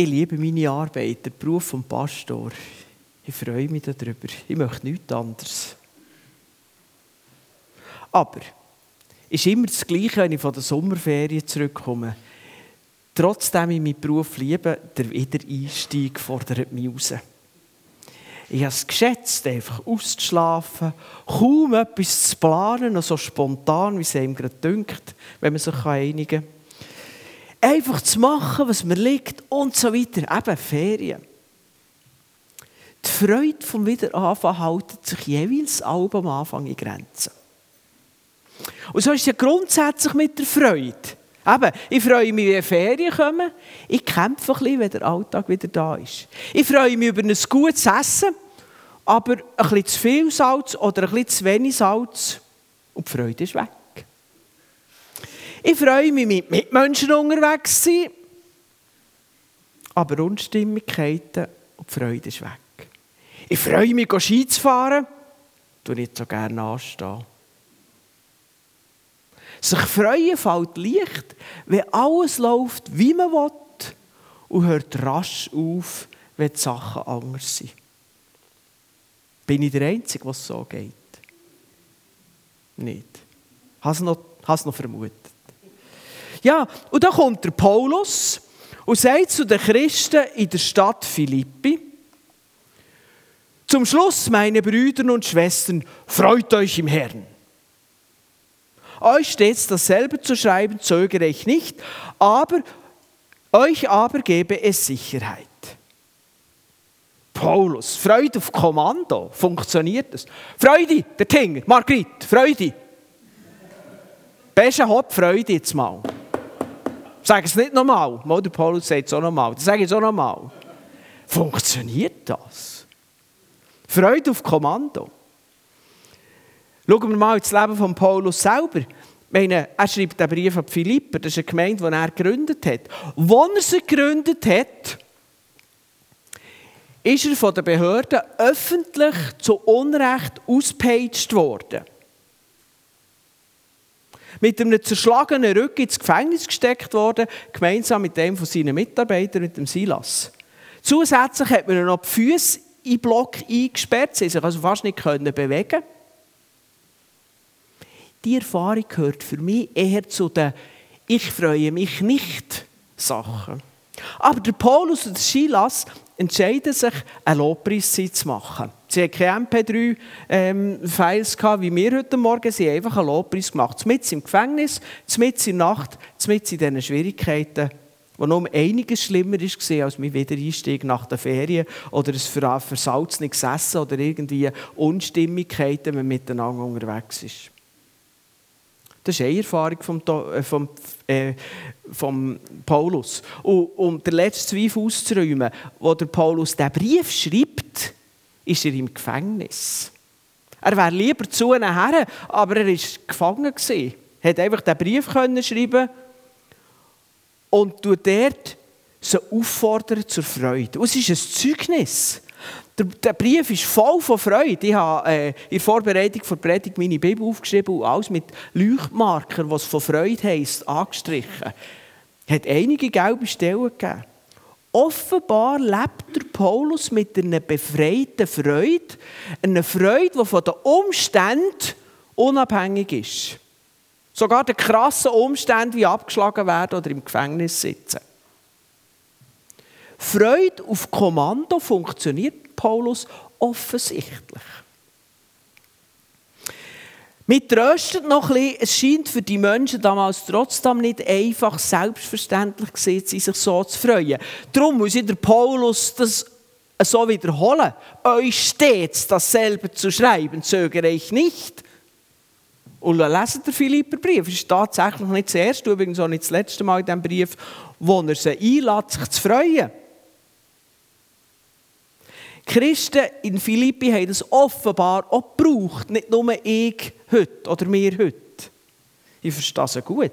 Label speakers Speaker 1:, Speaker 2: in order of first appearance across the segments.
Speaker 1: ich liebe meine Arbeit, den Beruf vom Pastor. Ich freue mich darüber. Ich möchte nichts anderes. Aber es ist immer das Gleiche, wenn ich von der Sommerferien zurückkomme. Trotzdem ich meinen Beruf liebe, der Wiedereinstieg fordert mich raus. Ich habe es geschätzt, einfach auszuschlafen, kaum etwas zu planen, so spontan, wie es einem gerade dünkt, wenn man sich einigen kann. Einfach zu machen, was mir liegt und so weiter. Eben Ferien. Die Freude vom Wiederanfang hält sich jeweils am Anfang in Grenzen. Und so ist es ja grundsätzlich mit der Freude. Eben, ich freue mich, wenn Ferien kommen. Ich kämpfe ein bisschen, wenn der Alltag wieder da ist. Ich freue mich über ein gutes Essen, aber ein bisschen zu viel Salz oder ein bisschen zu wenig Salz und die Freude ist weg. Ich freue mich, mit Mitmenschen unterwegs zu sein, aber Unstimmigkeiten und die Freude ist weg. Ich freue mich, Ski zu fahren, tue nicht so gerne anstehen. Sich freuen fällt leicht, wenn alles läuft, wie man will und hört rasch auf, wenn die Sachen anders sind. Bin ich der Einzige, was so geht? Nicht. Hast du noch, noch vermutet? Ja, und dann kommt der Paulus und sagt zu den Christen in der Stadt Philippi, zum Schluss, meine Brüder und Schwestern, freut euch im Herrn. Euch stets dasselbe zu schreiben, zögere ich nicht, aber euch aber gebe es Sicherheit. Paulus, Freude auf Kommando, funktioniert das? Freude, der Tinger, Margrit, Freude. Beste Hopp, Freude jetzt mal. Sag es nicht nochmal. Mal der Paulus sagt es auch nochmal. Das ich es auch nochmal. Funktioniert das? Freude auf Kommando. Schauen wir mal ins Leben von Paulus selber. meine, er schreibt den Brief an Philipper, das ist eine Gemeinde, die er gegründet hat. Als er sie gegründet hat, ist er von den Behörden öffentlich zu Unrecht ausgepaged worden. Mit einem zerschlagenen Rücken ins Gefängnis gesteckt worden, gemeinsam mit einem von seinen Mitarbeitern, mit dem Silas. Zusätzlich hat man noch die Füße in den Block eingesperrt, sie sich also fast nicht bewegen die Erfahrung gehört für mich eher zu den Ich freue mich nicht Sachen. Aber der Paulus und der Silas entscheiden sich, eine Lobpreiszeit zu machen. Sie hatten keine MP3-Files, ähm, wie wir heute Morgen. Sie haben einfach einen Lobpreis gemacht. Mit im Gefängnis, mit in der Nacht, mit in diesen Schwierigkeiten, die noch um einiges schlimmer war als mein Wiedereinstieg nach der Ferien oder ein versalzenes Essen oder irgendwie Unstimmigkeiten, wenn man miteinander unterwegs ist. Das ist eine Erfahrung vom, äh, vom, äh, vom Paulus. Und um den letzten Zweifel auszuräumen, wo der Paulus den Brief schreibt, ist er im Gefängnis. Er wäre lieber zu ihnen her, aber er war gefangen. Er konnte einfach den Brief schreiben und dort sie auffordern zur Freude. Und es ist ein Zeugnis. Der, Brief ist voll von Freude. Ich habe äh, in der Vorbereitung für die Predigt meine Bibel aufgeschrieben und alles mit Leuchtmarkern, was von Freude heisst, angestrichen. Es hat einige gelbe Stellen gegeben. Offenbar lebt der Paulus mit einer befreiten Freude, einer Freude, die von den Umständen unabhängig ist. Sogar den krassen Umständen, wie abgeschlagen werden oder im Gefängnis sitzen. Freude auf Kommando funktioniert Paulus offensichtlich. Mit tröstet noch ein bisschen, es scheint für die Menschen damals trotzdem nicht einfach selbstverständlich gewesen, sich so zu freuen. Darum muss ich der Paulus das so wiederholen. Euch stets dasselbe zu schreiben, zögere ich nicht. Und lesen der Philipperbrief. Es ist tatsächlich nicht das erste, übrigens auch nicht das letzte Mal in diesem Brief, wo er sie einlädt, sich zu freuen. Christen in Philippi haben das offenbar auch gebraucht, nicht nur ich heute oder wir heute. Ich verstehe es gut.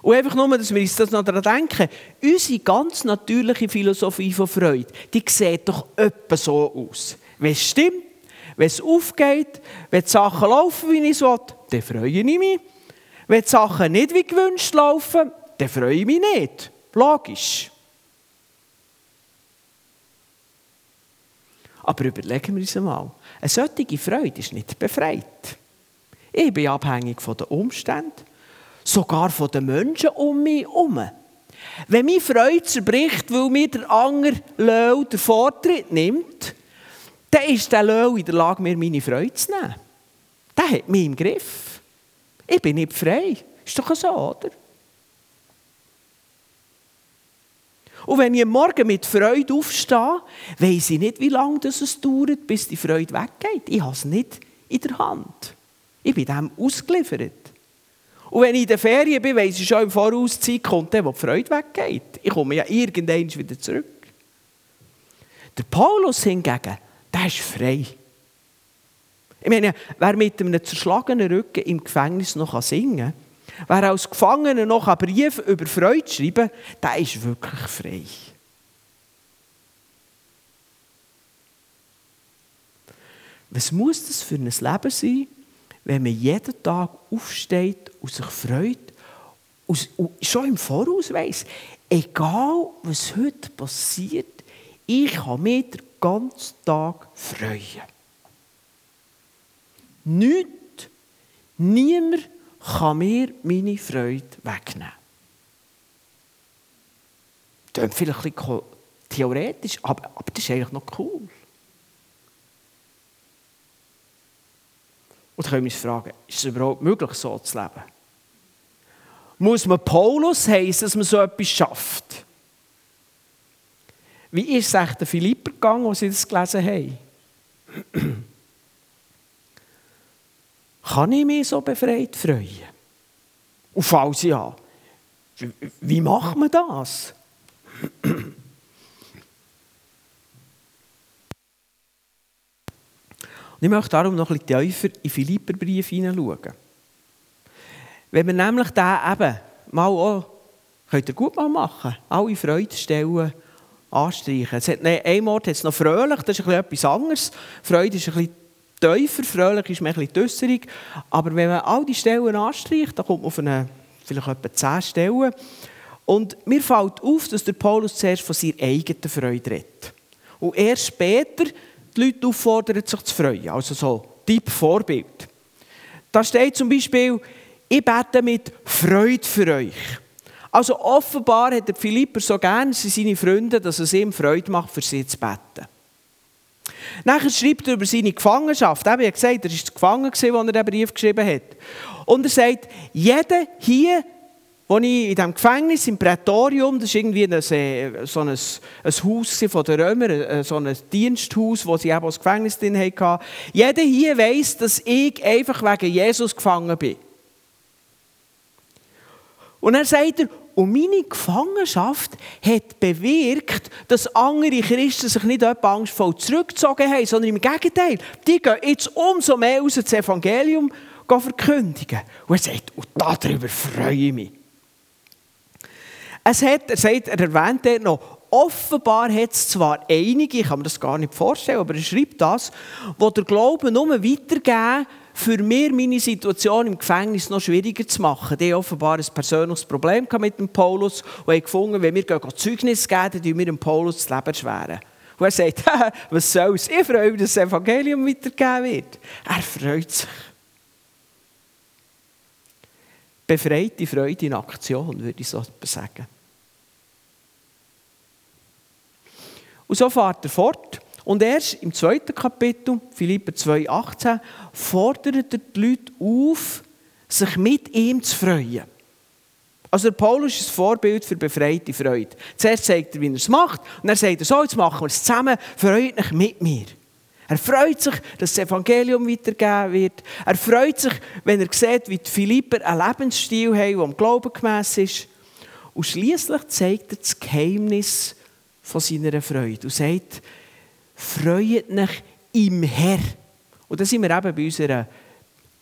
Speaker 1: Und einfach nur, dass wir uns das noch daran denken, unsere ganz natürliche Philosophie von Freude, die sieht doch etwa so aus. Wenn es stimmt, wenn es aufgeht, wenn die Sachen laufen, wie ich es will, dann freue ich mich. Wenn die Sachen nicht wie gewünscht laufen, dann freue ich mich nicht. Logisch. Aber überlegen wir uns einmal. Eine solche Freude ist nicht befreit. Ich bin abhängig von den Umständen, sogar von den Menschen um mich herum. Wenn meine Freude zerbricht, weil mir der andere Löw den Vortritt nimmt, dann ist der Löw in der Lage, mir meine Freude zu nehmen. Der hat mich im Griff. Ich bin nicht frei. Ist doch so, oder? Und wenn ich morgen mit Freude aufstehe, weiß ich nicht, wie lange es dauert, bis die Freude weggeht. Ich habe es nicht in der Hand. Ich bin dem ausgeliefert. Und wenn ich in der Ferien bin, weiss ich schon im Voraus, die Zeit kommt, wo die Freude weggeht. Ich komme ja irgendwann wieder zurück. Der Paulus hingegen, der ist frei. Ich meine, wer mit einem zerschlagenen Rücken im Gefängnis noch singen kann, Wer als Gefangener noch einen Brief über Freude schreiben kann, der ist wirklich frei. Was muss das für ein Leben sein, wenn man jeden Tag aufsteht und sich freut und schon im Voraus weiss, egal was heute passiert, ich kann mich den ganzen Tag freuen. Nichts, niemand kann mir meine Freude wegnehmen. Das vielleicht ein bisschen theoretisch, aber, aber das ist eigentlich noch cool. Und dann können wir uns fragen, ist es überhaupt möglich, so zu leben? Muss man Paulus heißen, dass man so etwas schafft? Wie ist es eigentlich den Philipper gegangen, als sie das gelesen haben? Kann ich mich so befreit freuen? Und falls ja, wie macht man das? Und ich möchte darum noch ein bisschen tiefer in Philipperbrief hineinschauen. Wenn wir nämlich da eben mal auch, könnt ihr gut mal machen, alle Freudestellen anstreichen. Es hat, ein Ort hat es noch fröhlich, das ist ein bisschen etwas anderes. Freude ist ein bisschen tiefer, fröhlich ist man ein bisschen düsserig. Aber wenn man all die Stellen anstreicht, dann kommt man auf eine, vielleicht etwa zehn Stellen. Und mir fällt auf, dass der Paulus zuerst von seiner eigenen Freude redet. Und erst später die Leute auffordern, sich zu freuen. Also so Typ Vorbild. Da steht zum Beispiel, ich bete mit Freude für euch. Also offenbar hat der Philipper so gerne seine Freunde, dass es ihm Freude macht, für sie zu beten. Nachher schreibt er über seine Gefangenschaft. Er hat gesagt, er war gefangen, als er den Brief geschrieben hat. Und er sagt, jeder hier, wo ich in diesem Gefängnis im Prätorium, das war irgendwie ein, äh, so ein, ein Haus von den Römern, äh, so ein Diensthaus, wo sie eben das Gefängnis drin hatten. Jeder hier weiß, dass ich einfach wegen Jesus gefangen bin. Und dann sagt er, und meine Gefangenschaft hat bewirkt, dass andere Christen sich nicht etwa angstvoll zurückgezogen haben, sondern im Gegenteil, die gehen jetzt umso mehr aus das Evangelium verkündigen. Und er sagt, und darüber freue ich mich. Es hat, er, sagt, er erwähnt dort noch, offenbar hat es zwar einige, ich kann mir das gar nicht vorstellen, aber er schreibt das, wo der Glauben nur weitergeben, für mir meine Situation im Gefängnis noch schwieriger zu machen. Die offenbar ein persönliches Problem mit dem Paulus und haben gefunden, wenn wir Zeugnis geben, dann wir dem Paulus das Leben erschweren. Und er sagt, was soll's, ich freue mich, dass das Evangelium weitergegeben wird. Er freut sich. Befreite Freude in Aktion, würde ich so sagen. Und so fährt er fort. Und erst im zweiten Kapitel, Philipper 2,18, fordert er die Leute auf, sich mit ihm zu freuen. Also der Paulus ist ein Vorbild für befreite Freude. Zuerst zeigt er, wie er es macht, und dann sagt er, so, jetzt machen wir es zusammen, freut euch mit mir. Er freut sich, dass das Evangelium weitergegeben wird. Er freut sich, wenn er sieht, wie die Philipper einen Lebensstil haben, der am Glauben gemäss ist. Und schließlich zeigt er das Geheimnis von seiner Freude und sagt, freut euch im Herr. Und da sind wir eben bei unserer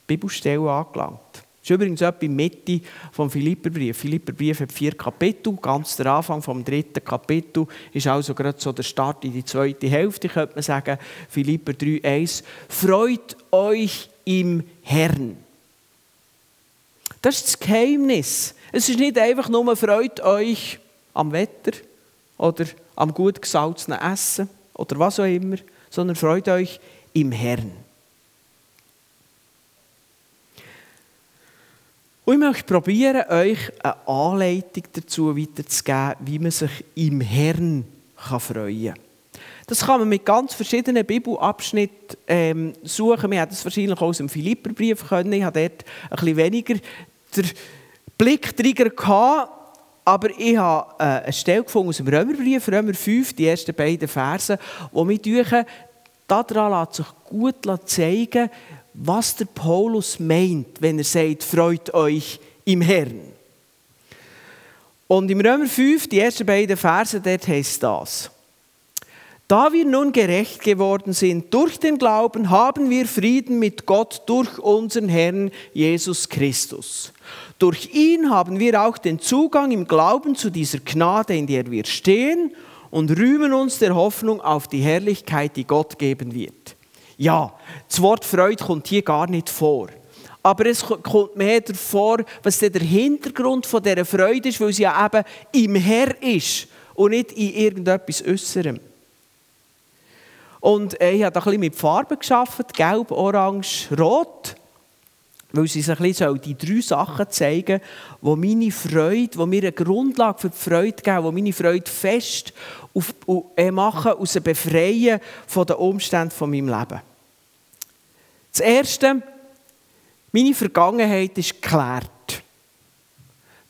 Speaker 1: Bibelstelle angelangt. Das ist übrigens etwa in der Mitte vom Philipperbrief. Philipperbrief hat vier Kapitel. Ganz der Anfang vom dritten Kapitel ist also gerade so der Start in die zweite Hälfte, könnte man sagen. Philipper 3,1. Freut euch im Herrn. Das ist das Geheimnis. Es ist nicht einfach nur, freut euch am Wetter oder am gut gesalzenen Essen oder was auch immer, sondern freut euch im Herrn. Und ich möchte probieren, euch eine Anleitung dazu weiterzugeben, wie man sich im Herrn freuen kann. Das kann man mit ganz verschiedenen Bibelabschnitten ähm, suchen. Wir hätten es wahrscheinlich auch aus dem Philipperbrief können. Ich hatte dort ein bisschen weniger den Blick gehabt. Aber ich habe äh, eine Stelle gefunden aus dem Römerbrief, Römer 5, die ersten beiden Verse, wo mir denken, daran lässt sich gut zeigen, was der Paulus meint, wenn er sagt, freut euch im Herrn. Und im Römer 5, die ersten beiden Verse, dort heißt das. Da wir nun gerecht geworden sind durch den Glauben, haben wir Frieden mit Gott durch unseren Herrn Jesus Christus. Durch ihn haben wir auch den Zugang im Glauben zu dieser Gnade, in der wir stehen und rühmen uns der Hoffnung auf die Herrlichkeit, die Gott geben wird. Ja, das Wort Freude kommt hier gar nicht vor. Aber es kommt mehr davor, was der Hintergrund von dieser Freude ist, weil sie ja eben im Herr ist und nicht in irgendetwas Äußerem. Und ich habe ein bisschen mit Farben geschaffen, gelb, orange, rot, weil sie sich ein bisschen die drei Sachen zeigen, wo meine Freude, wo mir eine Grundlage für die Freude geben, wo meine Freude fest auf, äh, machen, aus dem Befreien von den Umständen von meinem Leben. Das Erste, meine Vergangenheit ist geklärt.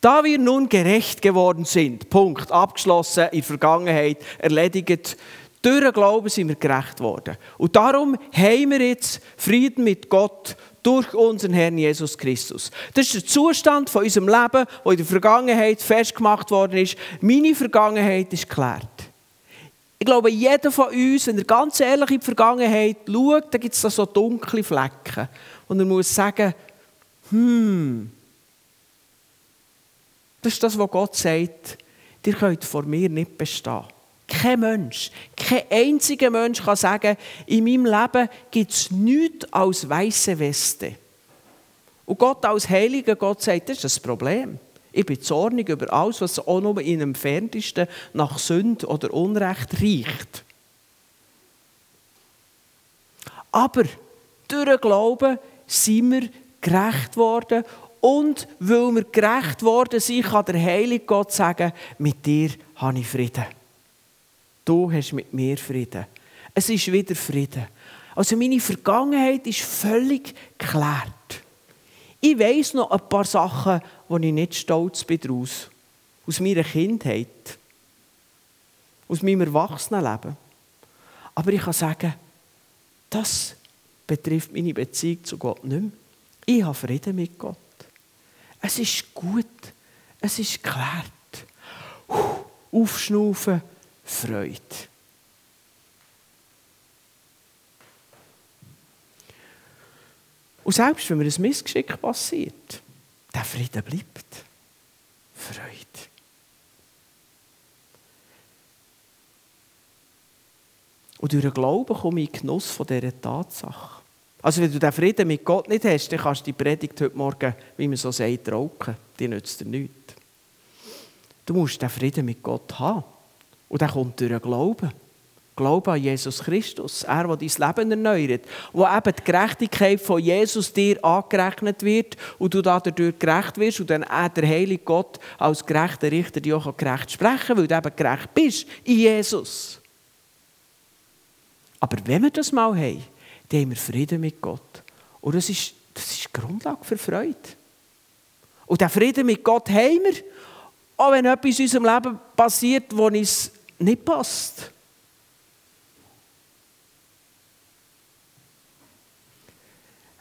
Speaker 1: Da wir nun gerecht geworden sind, Punkt, abgeschlossen, in der Vergangenheit, erledigt, durch den Glauben sind wir gerecht worden. Und darum haben wir jetzt Frieden mit Gott durch unseren Herrn Jesus Christus. Das ist der Zustand von unserem Leben, der in der Vergangenheit festgemacht worden ist. Meine Vergangenheit ist geklärt. Ich glaube, jeder von uns, wenn er ganz ehrlich in die Vergangenheit schaut, da gibt es da so dunkle Flecken. Und er muss sagen, hm, das ist das, was Gott sagt, ihr könnt vor mir nicht bestehen. Kein Mensch, kein einziger Mensch kann sagen, in meinem Leben gibt es nichts als weiße Weste. Und Gott als heiliger Gott sagt, das ist das Problem. Ich bin zornig über alles, was auch nur in dem Entferntesten nach Sünde oder Unrecht riecht. Aber durch den Glauben sind wir gerecht worden und weil wir gerecht worden sind, kann der heilige Gott sagen, mit dir habe ich Frieden. Du hast mit mir Frieden. Es ist wieder Frieden. Also meine Vergangenheit ist völlig geklärt. Ich weiß noch ein paar Sachen, wo ich nicht stolz bin daraus. Aus meiner Kindheit. Aus meinem Erwachsenenleben. Aber ich kann sagen, das betrifft meine Beziehung zu Gott nicht mehr. Ich habe Frieden mit Gott. Es ist gut. Es ist geklärt. Aufschnaufen Freude. Und selbst wenn mir ein Missgeschick passiert, der Frieden bleibt. Freude. Und durch den Glauben komme ich in Genuss von dieser Tatsache. Also wenn du den Frieden mit Gott nicht hast, dann kannst du die Predigt heute Morgen, wie man so sagt, rauchen. Die nützt dir nichts. Du musst den Frieden mit Gott haben. Und der kommt durch den Glauben. Glaube an Jesus Christus, er, der dein Leben erneuert, wo eben die Gerechtigkeit von Jesus dir angerechnet wird und du dadurch gerecht wirst und dann auch der heilige Gott als gerechter Richter dir auch gerecht sprechen weil du eben gerecht bist in Jesus. Aber wenn wir das mal haben, dann haben wir Frieden mit Gott. Und das ist, das ist die Grundlage für Freude. Und der Frieden mit Gott haben wir, auch wenn etwas in unserem Leben passiert, wo uns nicht passt.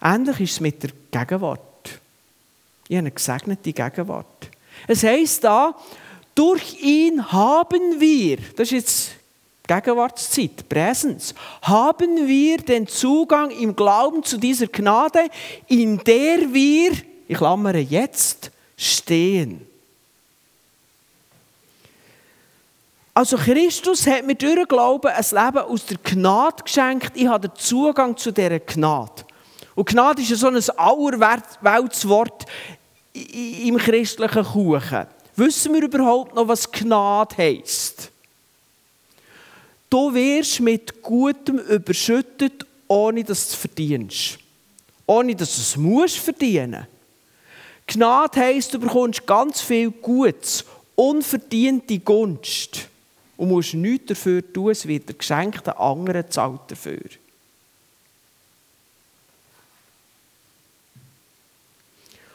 Speaker 1: Ähnlich ist es mit der Gegenwart. Ich habe eine gesegnete Gegenwart. Es heisst da, durch ihn haben wir, das ist jetzt Gegenwartszeit, Präsens, haben wir den Zugang im Glauben zu dieser Gnade, in der wir, ich klammere jetzt, stehen. Also Christus hat mir durch Glauben ein Leben aus der Gnade geschenkt. Ich habe den Zugang zu dieser Gnade. Und Gnade ist so ein allerwelts Wort im christlichen Kuchen. Wissen wir überhaupt noch, was Gnade heisst? du wirst mit Gutem überschüttet, ohne dass du es verdienst. Ohne dass du es musst verdienen. Gnade heisst, du bekommst ganz viel Gutes, unverdiente Gunst und musst nichts dafür tun, es wird der geschenkte anderen zahlt dafür.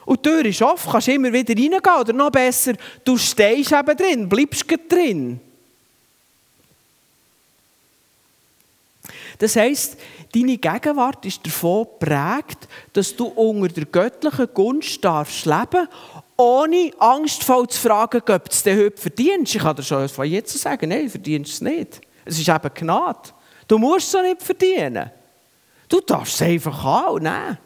Speaker 1: Und die Tür ist offen, kannst immer wieder reingehen. Oder noch besser, du stehst eben drin, bleibst drin. Das heisst, deine Gegenwart ist davon geprägt, dass du unter der göttlichen Gunst darfst leben ohne angstvoll zu fragen, ob du es denn heute verdienst. Ich kann dir schon von jetzt sagen, nein, du verdienst es nicht. Es ist eben Gnade. Du musst es nicht verdienen. Du darfst es einfach haben nehmen.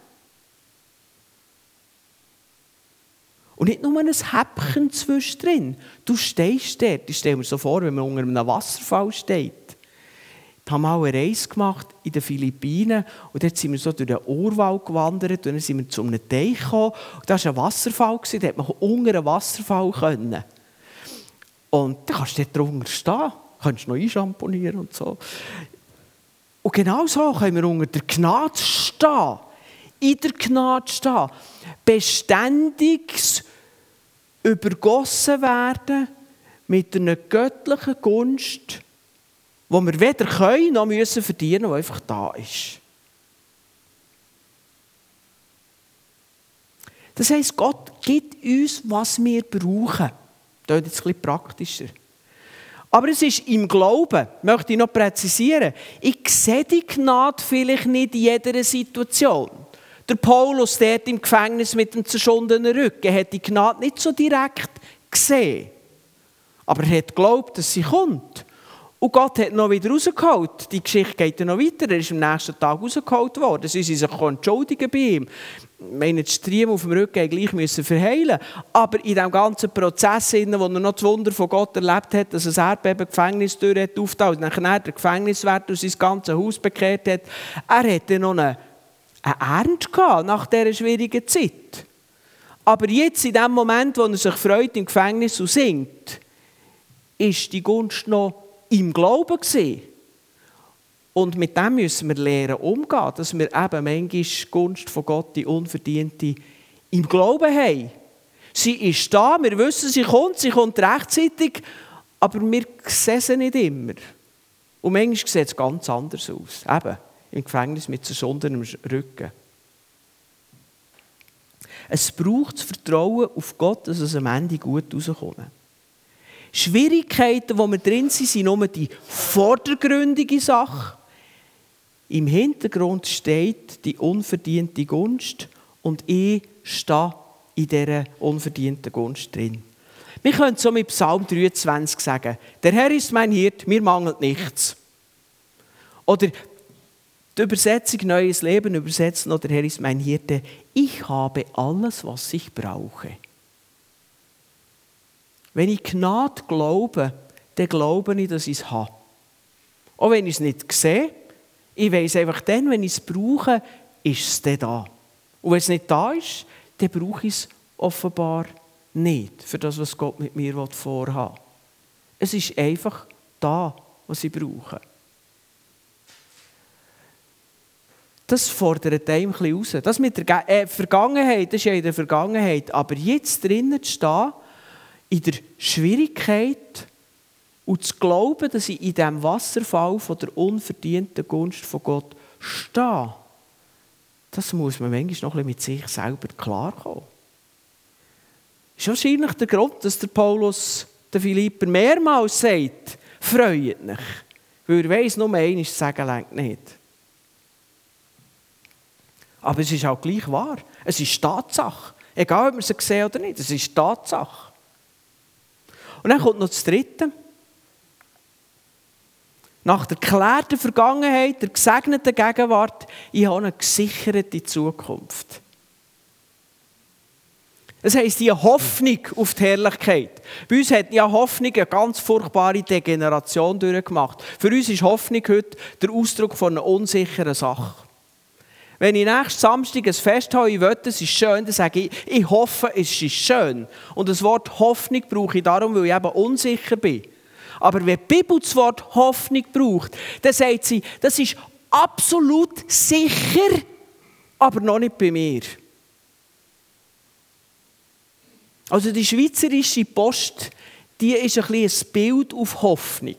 Speaker 1: Und nicht nur ein Häppchen zwischendrin. Du stehst dort. Ich stelle mir so vor, wenn man unter einem Wasserfall steht. Ich habe mal eine Reise gemacht in den Philippinen und dort sind wir so durch den Urwald gewandert und dann sind wir zu einem Teich gekommen und da war ein Wasserfall, da konnte man unter einem Wasserfall. Können. Und da kannst du dort drunter stehen, kannst noch einschamponieren und so. Und genau so können wir unter der Gnade stehen, in der Gnade stehen, beständiges übergossen werden mit einer göttlichen Gunst, wo wir weder können noch müssen verdienen, die einfach da ist. Das heisst, Gott gibt uns, was wir brauchen. Das ist jetzt ein praktischer. Aber es ist im Glauben, möchte ich noch präzisieren, ich sehe die Gnade vielleicht nicht in jeder Situation. Der Paulus, der im Gefängnis mit dem zerschundenen Rücken, hat die Gnade nicht so direkt gesehen. Aber er hat geglaubt, dass sie kommt. Und Gott hat noch wieder rausgeholt. Die Geschichte geht noch weiter. Er ist am nächsten Tag rausgeholt worden. Sie sind sich entschuldigen bei ihm. Ich meine, die Striemen auf dem Rücken gleich müssen verheilen. Aber in diesem ganzen Prozess, wo er noch das Wunder von Gott erlebt hat, dass ein Erdbeben Gefängnistür hat aufgetaucht, nachher der Gefängniswärter aus sein ganzes Haus bekehrt hat, er hatte noch eine, eine Ernst gehabt nach dieser schwierigen Zeit. Aber jetzt, in dem Moment, wo er sich freut im Gefängnis und singt, ist die Gunst noch im Glauben gesehen. Und mit dem müssen wir lernen umgehen, dass wir eben manchmal Gunst von Gott, die unverdiente, im Glauben haben. Sie ist da, wir wissen, sie kommt, sie kommt rechtzeitig, aber wir sehen sie nicht immer. Und manchmal sieht es ganz anders aus. Eben, im Gefängnis mit zerschundenem Rücken. Es braucht das Vertrauen auf Gott, dass es am Ende gut rauskommt. Schwierigkeiten, wo wir drin sind, sind nur die vordergründige Sache. Im Hintergrund steht die unverdiente Gunst und ich stehe in dieser unverdienten Gunst drin. Wir können so mit Psalm 23 sagen, der Herr ist mein Hirt, mir mangelt nichts. Oder die Übersetzung Neues Leben übersetzen, oder Herr ist mein Hirte, ich habe alles, was ich brauche. Wenn ich Gnade glaube, dann glaube ich, dass ich es habe. Auch wenn ich es nicht sehe, ich weiß einfach dann, wenn ich es brauche, ist es dann da. Und wenn es nicht da ist, dann brauche ich es offenbar nicht für das, was Gott mit mir vorhat. Es ist einfach da, was ich brauche. Das fordert einem ein bisschen raus. Das mit der äh, Vergangenheit, das ist ja in der Vergangenheit. Aber jetzt drinnen zu stehen, in der Schwierigkeit und zu glauben, dass ich in diesem Wasserfall von der unverdienten Gunst von Gott stehe, das muss man manchmal noch ein bisschen mit sich selber klarkommen. Das ist wahrscheinlich der Grund, dass der Paulus den Philipper mehrmals sagt, freut mich. Weil er weiss, nur einmal sagen längt nicht. Aber es ist auch gleich wahr. Es ist Tatsache. Egal, ob man sie sehen oder nicht, es ist Tatsache. Und dann kommt noch das Dritte. Nach der geklärten Vergangenheit, der gesegneten Gegenwart, ich habe eine gesicherte Zukunft. Das heisst, die Hoffnung auf die Herrlichkeit. Bei uns hat ja Hoffnung eine ganz furchtbare Degeneration durchgemacht. Für uns ist Hoffnung heute der Ausdruck von einer unsicheren Sache. Wenn ich nächsten Samstag ein Fest habe, will, es ist schön, dann sage ich, ich hoffe, es ist schön. Und das Wort Hoffnung brauche ich darum, weil ich eben unsicher bin. Aber wenn die Bibel das Wort Hoffnung braucht, dann sagt sie, das ist absolut sicher, aber noch nicht bei mir. Also die Schweizerische Post, die ist ein, ein Bild auf Hoffnung.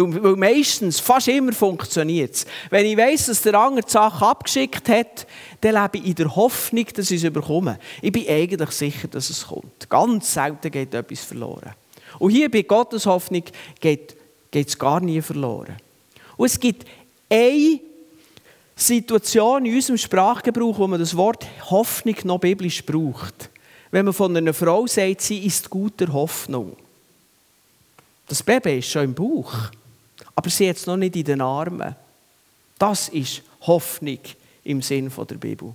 Speaker 1: Weil, weil meistens, fast immer funktioniert es. Wenn ich weiss, dass der andere die Sache abgeschickt hat, dann lebe ich in der Hoffnung, dass ich es überkomme. Ich bin eigentlich sicher, dass es kommt. Ganz selten geht etwas verloren. Und hier bei Gottes Hoffnung geht es gar nie verloren. Und es gibt eine Situation in unserem Sprachgebrauch, wo man das Wort Hoffnung noch biblisch braucht. Wenn man von einer Frau sagt, sie ist guter Hoffnung. Das Baby ist schon im Bauch aber sie hat es noch nicht in den Armen. Das ist Hoffnung im Sinn der Bibel.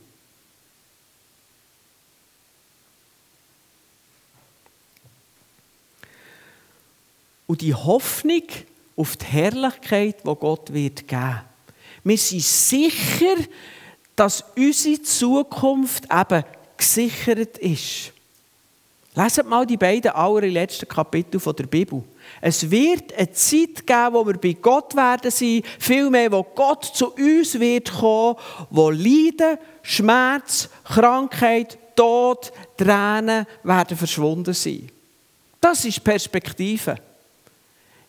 Speaker 1: Und die Hoffnung auf die Herrlichkeit, die Gott wird geben. Wir sind sicher, dass unsere Zukunft eben gesichert ist. Leset mal die beiden allerletzten Kapitel der Bibel. Es wird eine Zeit geben, wo wir bei Gott werden sein, vielmehr, wo Gott zu uns wird kommen, wo Leiden, Schmerz, Krankheit, Tod, Tränen werden verschwunden sein. Das ist Perspektive.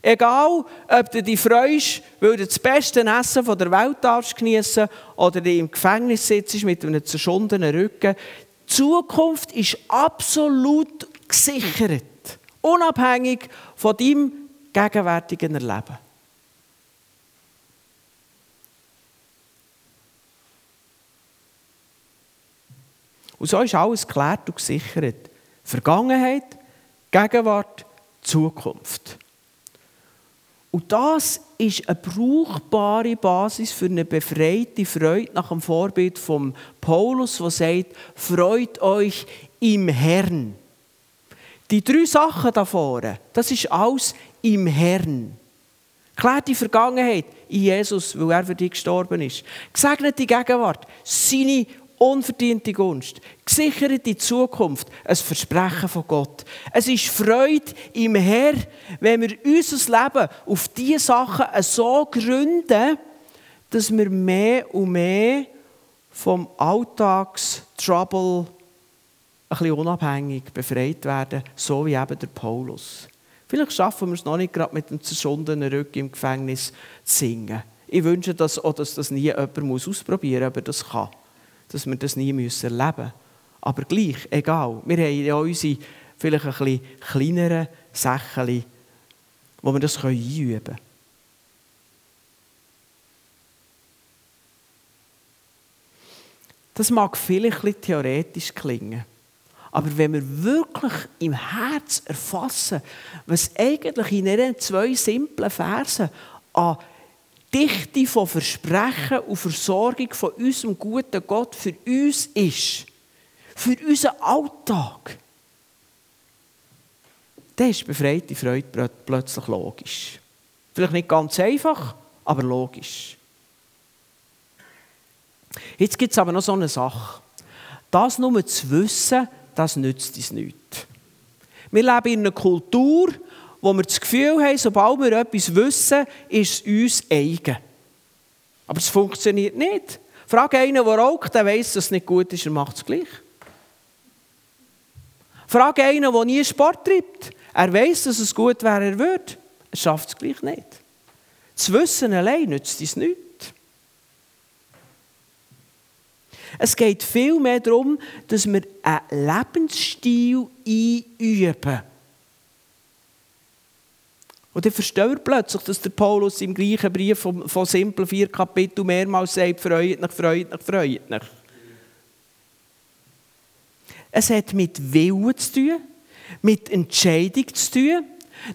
Speaker 1: Egal, ob du dich freust, weil du das beste Essen der Welt darfst geniessen oder du im Gefängnis sitzt mit einem zerschundenen Rücken. Die Zukunft ist absolut gesichert. Unabhängig von deinem gegenwärtigen Erleben. Und so ist alles geklärt und gesichert. Vergangenheit, Gegenwart, Zukunft. Und das ist eine brauchbare Basis für eine befreite Freude nach dem Vorbild von Paulus, der sagt, freut euch im Herrn. Die drei Sachen da vorne, das ist alles im Herrn. Klärt die Vergangenheit in Jesus, weil er für dich gestorben ist. Gesegnete Gegenwart, seine unverdiente Gunst. Gesicherte Zukunft, ein Versprechen von Gott. Es ist Freude im Herr, wenn wir unser Leben auf diese Sachen so gründen, dass wir mehr und mehr vom Alltagstrouble ein bisschen unabhängig befreit werden, so wie eben der Paulus. Vielleicht schaffen wir es noch nicht gerade mit dem zerschundenen Rücken im Gefängnis zu singen. Ich wünsche das auch, dass das nie jemand ausprobieren muss, aber das kann. Dass wir das nie müssen erleben müssen. Aber gleich, egal. Wir haben ja unsere vielleicht ein bisschen kleineren Sachen, wo wir das einüben können. Das mag vielleicht ein bisschen theoretisch klingen. Aber wenn wir wirklich im Herz erfassen, was eigentlich in diesen zwei simplen Versen an Dichte von Versprechen und Versorgung von unserem guten Gott für uns ist, für unseren Alltag, dann ist befreite Freude plötzlich logisch. Vielleicht nicht ganz einfach, aber logisch. Jetzt gibt es aber noch so eine Sache. Das nur zu wissen, das nützt uns nichts. Wir leben in einer Kultur, wo wir das Gefühl haben, sobald wir etwas wissen, ist es uns eigen. Aber es funktioniert nicht. Frage einen, der raucht, der weiß, dass es nicht gut ist, er macht es gleich. Frage einen, der nie Sport treibt. Er weiß, dass es gut wäre, er würde. Er schafft es gleich nicht. Das Wissen allein nützt uns nichts. Es geht vielmehr darum, dass wir einen Lebensstil einüben. Und dann versteht plötzlich, dass der Paulus im gleichen Brief von, von simpel vier Kapitel mehrmals sagt, freut mich, freut mich, freut mich. Es hat mit Willen zu tun, mit Entscheidung zu tun.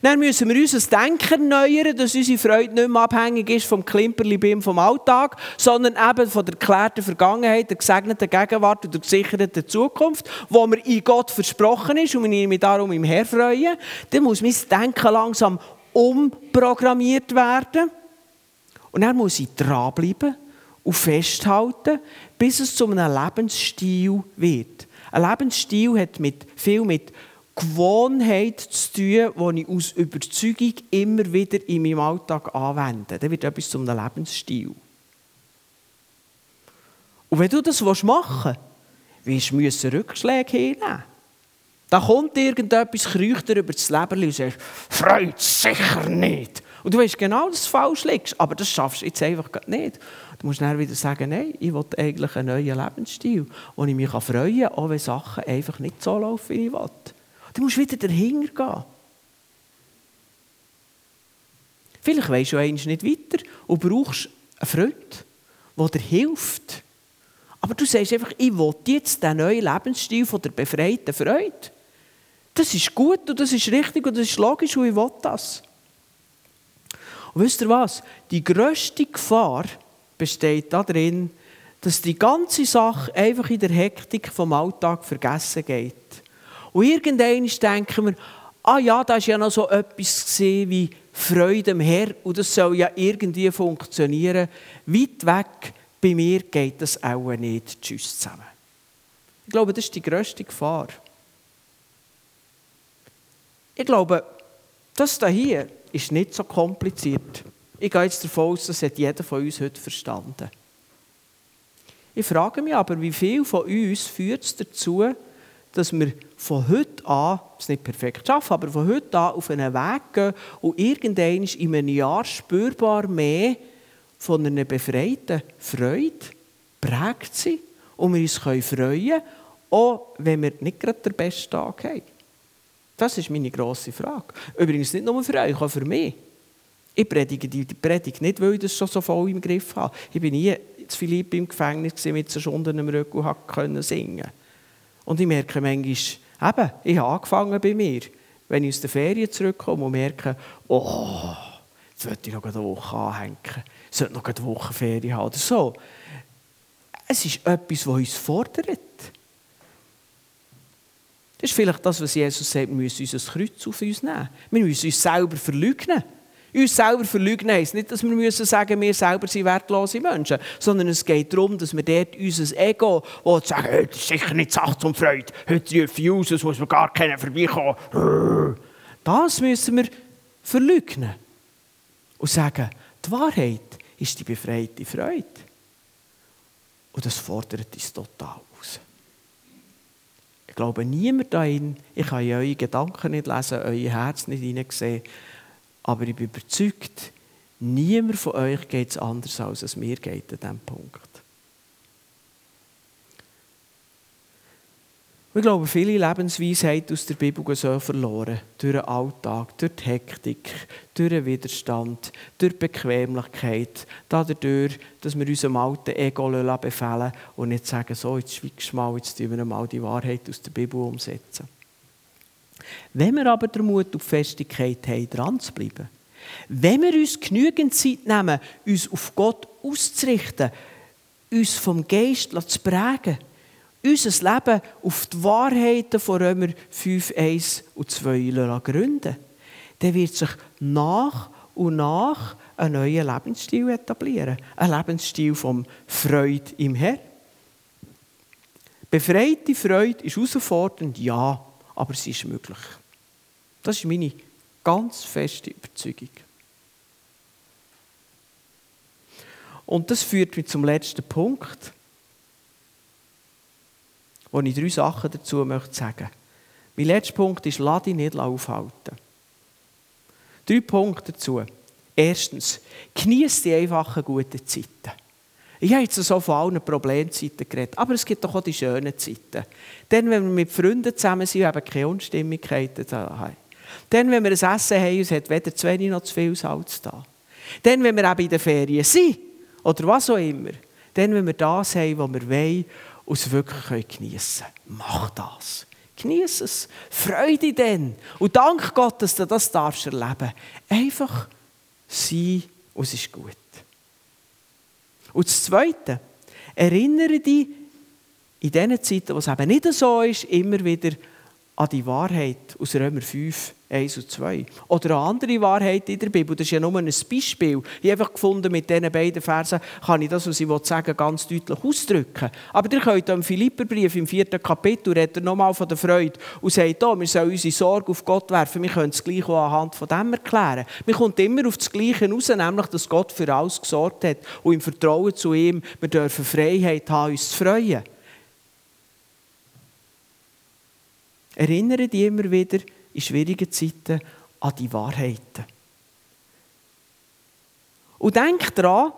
Speaker 1: Dann müssen wir unser Denken erneuern, dass unsere Freude nicht mehr abhängig ist vom Klimperli-Bim vom Alltag, sondern eben von der geklärten Vergangenheit, der gesegneten Gegenwart und der gesicherten Zukunft, wo mir in Gott versprochen ist und ich mich darum im Herr freue. Dann muss mein Denken langsam umprogrammiert werden. Und dann muss ich dranbleiben und festhalten, bis es zu einem Lebensstil wird. Ein Lebensstil hat mit, viel mit Gewohnheit zu tun, die ich aus Überzeugung immer wieder in meinem Alltag anwende. Dann wird etwas zu einem Lebensstil. Und wenn du das machen willst, wirst du Rückschläge hinnehmen. Da kommt irgendetwas, kreucht dir über das Leben und sagt, freut sicher nicht. Und du weißt genau, dass du falsch liegst, aber das schaffst du jetzt einfach nicht. Du musst dann wieder sagen, nein, ich will eigentlich einen neuen Lebensstil, wo ich mich freuen kann, auch wenn Sachen einfach nicht so laufen, wie ich will. Du musst wieder dahinter gehen. Vielleicht weisst du eigentlich nicht weiter und brauchst einen Freund, der dir hilft. Aber du sagst einfach, ich will jetzt den neuen Lebensstil von der befreiten Freude. Das ist gut und das ist richtig und das ist logisch und ich will das. Und wisst ihr was? Die grösste Gefahr besteht darin, dass die ganze Sache einfach in der Hektik vom Alltag vergessen geht. Und irgendwann denken wir, ah ja, da war ja noch so etwas wie Freude am Herr und das soll ja irgendwie funktionieren. Weit weg, bei mir geht das auch nicht. Tschüss zusammen. Ich glaube, das ist die grösste Gefahr. Ich glaube, das hier ist nicht so kompliziert. Ich gehe jetzt davon aus, das hat jeder von uns heute verstanden. Ich frage mich aber, wie viel von uns führt es dazu, dass wir von heute an, es nicht perfekt schaffen, aber von heute an auf einen Weg gehen und irgendwann in einem Jahr spürbar mehr von einer befreiten Freude prägt sind und wir uns freuen können, auch wenn wir nicht gerade den besten Tag haben. Das ist meine grosse Frage. Übrigens nicht nur für euch, auch für mich. Ich predige die Predigt nicht, weil ich das schon so voll im Griff habe. Ich bin nie zu Philipp im Gefängnis mit so Stunden im Rücken und konnte singen. Und ich merke manchmal, eben, ich habe angefangen bei mir, wenn ich aus der Ferien zurückkomme und merke, oh, jetzt sollte ich noch eine Woche anhängen, ich sollte noch eine Woche Ferien haben oder so. Es ist etwas, das uns fordert. Das ist vielleicht das, was Jesus sagt, wir müssen unser Kreuz auf uns nehmen. Wir müssen uns selber verleugnen. Uns selber verleugnen heisst nicht, dass wir müssen sagen, wir selber sind wertlose Menschen, sondern es geht darum, dass wir dort unser Ego, das sagt, hey, das ist sicher nicht Sache zum Freude, heute rufe ich aus, es muss man gar keiner vorbeikommen. Das müssen wir verleugnen. Und sagen, die Wahrheit ist die befreite Freude. Und das fordert uns total. Ich glaube, niemand da ich kann eure Gedanken nicht lesen, euer Herz nicht hineinsehen, aber ich bin überzeugt, niemand von euch geht es anders, als es mir geht an diesem Punkt. Ich glaube, viele Lebensweisheiten aus der Bibel so verloren. Durch den Alltag, durch die Hektik, durch den Widerstand, durch die Bequemlichkeit, dadurch, dass wir unserem alten Ego befehlen und nicht sagen, so, jetzt schweigst du mal, jetzt tun wir mal die Wahrheit aus der Bibel umsetzen. Wenn wir aber den Mut und die Festigkeit haben, dran zu bleiben, wenn wir uns genügend Zeit nehmen, uns auf Gott auszurichten, uns vom Geist zu prägen, unser Leben auf die Wahrheiten von Römer 5, 1 und 2 gründen, dann wird sich nach und nach ein neuer Lebensstil etablieren. Ein Lebensstil vom Freude im Herrn. Befreite Freude ist herausfordernd, ja, aber sie ist möglich. Das ist meine ganz feste Überzeugung. Und das führt mich zum letzten Punkt wo ich drei Sachen dazu möchte sagen. Mein letzter Punkt ist, lass dich nicht aufhalten. Drei Punkte dazu. Erstens, genieße die einfachen guten Zeiten. Ich habe jetzt so von allen Problemzeiten geredet, aber es gibt doch auch die schönen Zeiten. Dann, wenn wir mit Freunden zusammen sind, haben keine Unstimmigkeiten daheim. Dann, wenn wir ein Essen haben, es hat weder zu wenig noch zu viel Salz da. Dann, wenn wir eben in den Ferien sind, oder was auch immer, dann, wenn wir das haben, was wir wollen und es wirklich geniessen können. Mach das. Genieß es. Freude denn. Und dank Gott, dass du das darfst erleben. Einfach sein und es ist gut. Und das Zweite, erinnere dich in diesen Zeiten, wo es eben nicht so ist, immer wieder an die Wahrheit aus Römer 5, 1 und 2. Oder eine andere Wahrheit in der Bibel, das ist ja nur ein Beispiel. Ich habe einfach gefunden, mit diesen beiden Versen kann ich das, was ich sagen ganz deutlich ausdrücken. Aber ihr könnt im Philipperbrief im vierten Kapitel redet er nochmal von der Freude und sagt, oh, wir sollen unsere Sorge auf Gott werfen. Wir können es gleich auch anhand von dem erklären. Man kommt immer auf das Gleiche raus, nämlich, dass Gott für alles gesorgt hat und im Vertrauen zu ihm, wir dürfen Freiheit haben, uns zu freuen. Erinnere dich immer wieder in schwierigen Zeiten an die Wahrheiten. Und denk daran,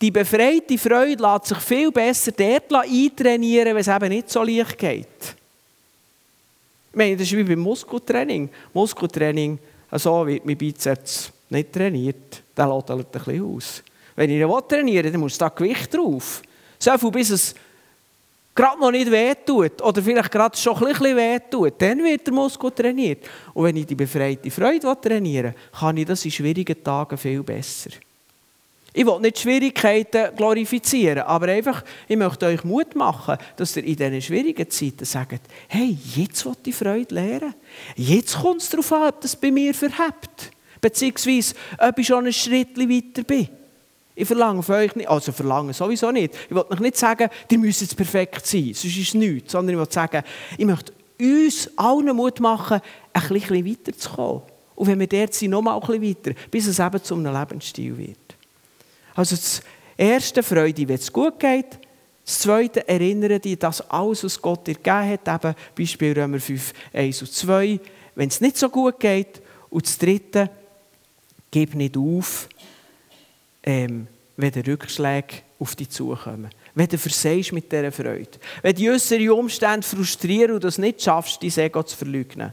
Speaker 1: die befreite Freude lässt sich viel besser dort eintrainieren, wenn es eben nicht so leicht geht. Ich meine, das ist wie beim Muskeltraining. Muskeltraining, so wird mein Bizeps nicht trainiert, der lädt halt ein bisschen aus. Wenn ich ihn trainieren will, dann muss da Gewicht drauf. So viel, bis es gerade noch nicht wehtut oder vielleicht gerade schon ein bisschen wehtut, dann wird der Muskel trainiert. Und wenn ich die befreite Freude trainieren will, kann ich das in schwierigen Tagen viel besser. Ich will nicht Schwierigkeiten glorifizieren, aber einfach, ich möchte euch Mut machen, dass ihr in diesen schwierigen Zeiten sagt, hey, jetzt will ich Freude lernen. Jetzt kommt es darauf an, ob das bei mir verhebt. Beziehungsweise, ob ich schon ein Schritt weiter bin. Ich verlange von euch nicht, also verlange sowieso nicht. Ich will euch nicht sagen, die müssen jetzt perfekt sein, sonst ist es nichts. Sondern ich will sagen, ich möchte uns allen Mut machen, ein bisschen weiterzukommen. Und wenn wir dort sind, noch mal ein bisschen weiter, bis es eben zu einem Lebensstil wird. Also das erste, Freude, wenn es gut geht. Das zweite, erinnere dich, dass alles, was Gott dir gegeben hat, eben Beispiel Römer 5, 1 und 2, wenn es nicht so gut geht. Und das dritte, gib nicht auf, ähm, wenn die Rückschläge auf dich zukommen. Wenn du versehst mit dieser Freude. Wenn die äußeren Umstände frustrieren und du es nicht schaffst, dein Ego zu verleugnen.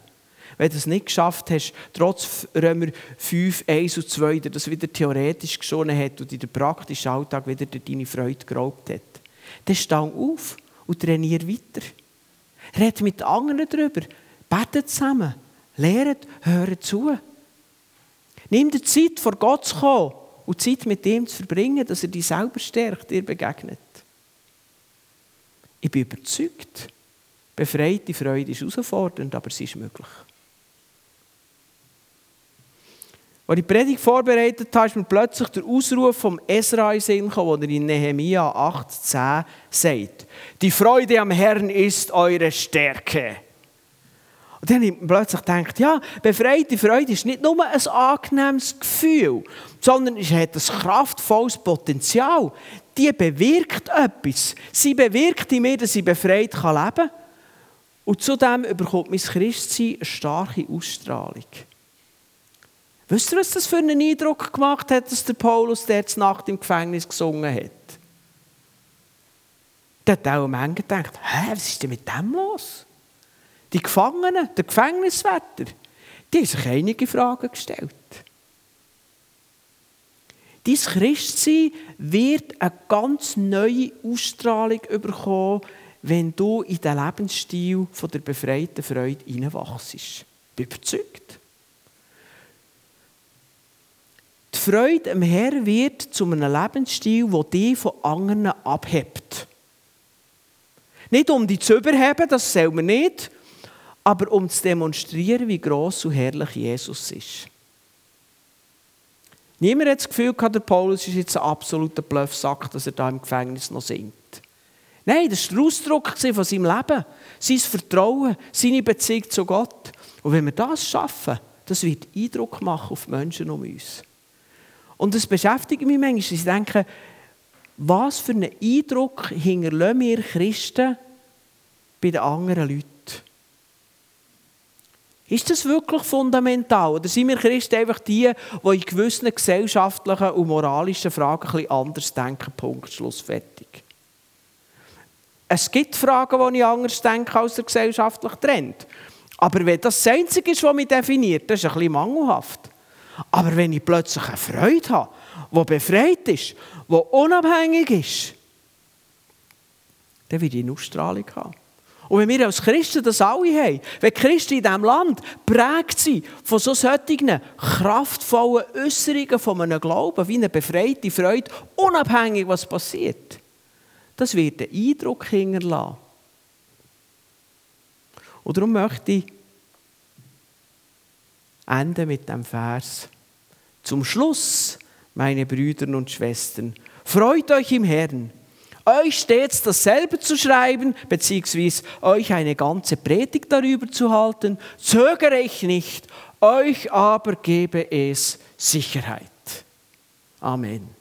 Speaker 1: Wenn du es nicht geschafft hast, trotz Römer 5, 1 und 2, der das wieder theoretisch geschonen hat und in der praktischen Alltag wieder deine Freude geraubt hat. Dann stang auf und trainiere weiter. Red mit anderen darüber. Betet zusammen. Lehrt, hört zu. Nimm dir Zeit, vor Gott zu kommen und Zeit mit ihm zu verbringen, dass er dich selber stärkt, dir begegnet. Ich bin überzeugt, befreite Freude ist herausfordernd, aber sie ist möglich. Als ich die Predigt vorbereitet habe, ist mir plötzlich der Ausruf vom Esra in Sinn gekommen, der in Nehemia 8,10 sagt: Die Freude am Herrn ist eure Stärke. Und dann habe ich plötzlich gedacht, ja, befreite Freude ist nicht nur ein angenehmes Gefühl, sondern es hat ein kraftvolles Potenzial. Die bewirkt etwas. Sie bewirkt in mir, dass ich befreit leben kann. Und zudem bekommt mein Christsein eine starke Ausstrahlung. Wisst ihr, was das für einen Eindruck gemacht hat, dass der Paulus der Nacht im Gefängnis gesungen hat? Da hat auch manche gedacht, hä, was ist denn mit dem los? Die Gefangenen, der Gefängniswärter, die haben sich einige Fragen gestellt. Dein Christsein wird eine ganz neue Ausstrahlung bekommen, wenn du in den Lebensstil der befreiten Freude hineinwachst. Bin überzeugt. Die Freude am Herrn wird zu einem Lebensstil, der dich von anderen abhebt. Nicht um dich zu überheben, das soll man nicht, aber um zu demonstrieren, wie groß und herrlich Jesus ist. Niemand hat das Gefühl gehabt, der Paulus ist jetzt ein absoluter Bluffsack, dass er da im Gefängnis noch singt. Nein, das war der Ausdruck von seinem Leben, sein Vertrauen, seine Beziehung zu Gott. Und wenn wir das schaffen, das wird Eindruck machen auf die Menschen um uns. Und das beschäftigt mich manchmal. Ich denke, was für einen Eindruck hinterlassen wir Christen bei den anderen Leuten? Ist das wirklich fundamental? Oder sind wir Christen einfach die, die in gewissen gesellschaftlichen und moralischen Fragen ein bisschen anders denken? Punkt, Schluss, fertig. Es gibt Fragen, die ich anders denke als der gesellschaftliche Trend. Aber wenn das das Einzige ist, was mich definiert, das ist ein bisschen mangelhaft. Aber wenn ich plötzlich eine Freude habe, die befreit ist, die unabhängig ist, dann werde ich eine Ausstrahlung haben. Und wenn wir als Christen das alle haben, wenn Christen in diesem Land prägt sind von so solchen kraftvollen Äußerungen von einem Glauben, wie eine befreite Freude, unabhängig was passiert, das wird einen Eindruck hinterlassen. Und darum möchte ich enden mit dem Vers. Zum Schluss, meine Brüder und Schwestern, freut euch im Herrn. Euch stets dasselbe zu schreiben, beziehungsweise euch eine ganze Predigt darüber zu halten, zögere ich nicht, euch aber gebe es Sicherheit. Amen.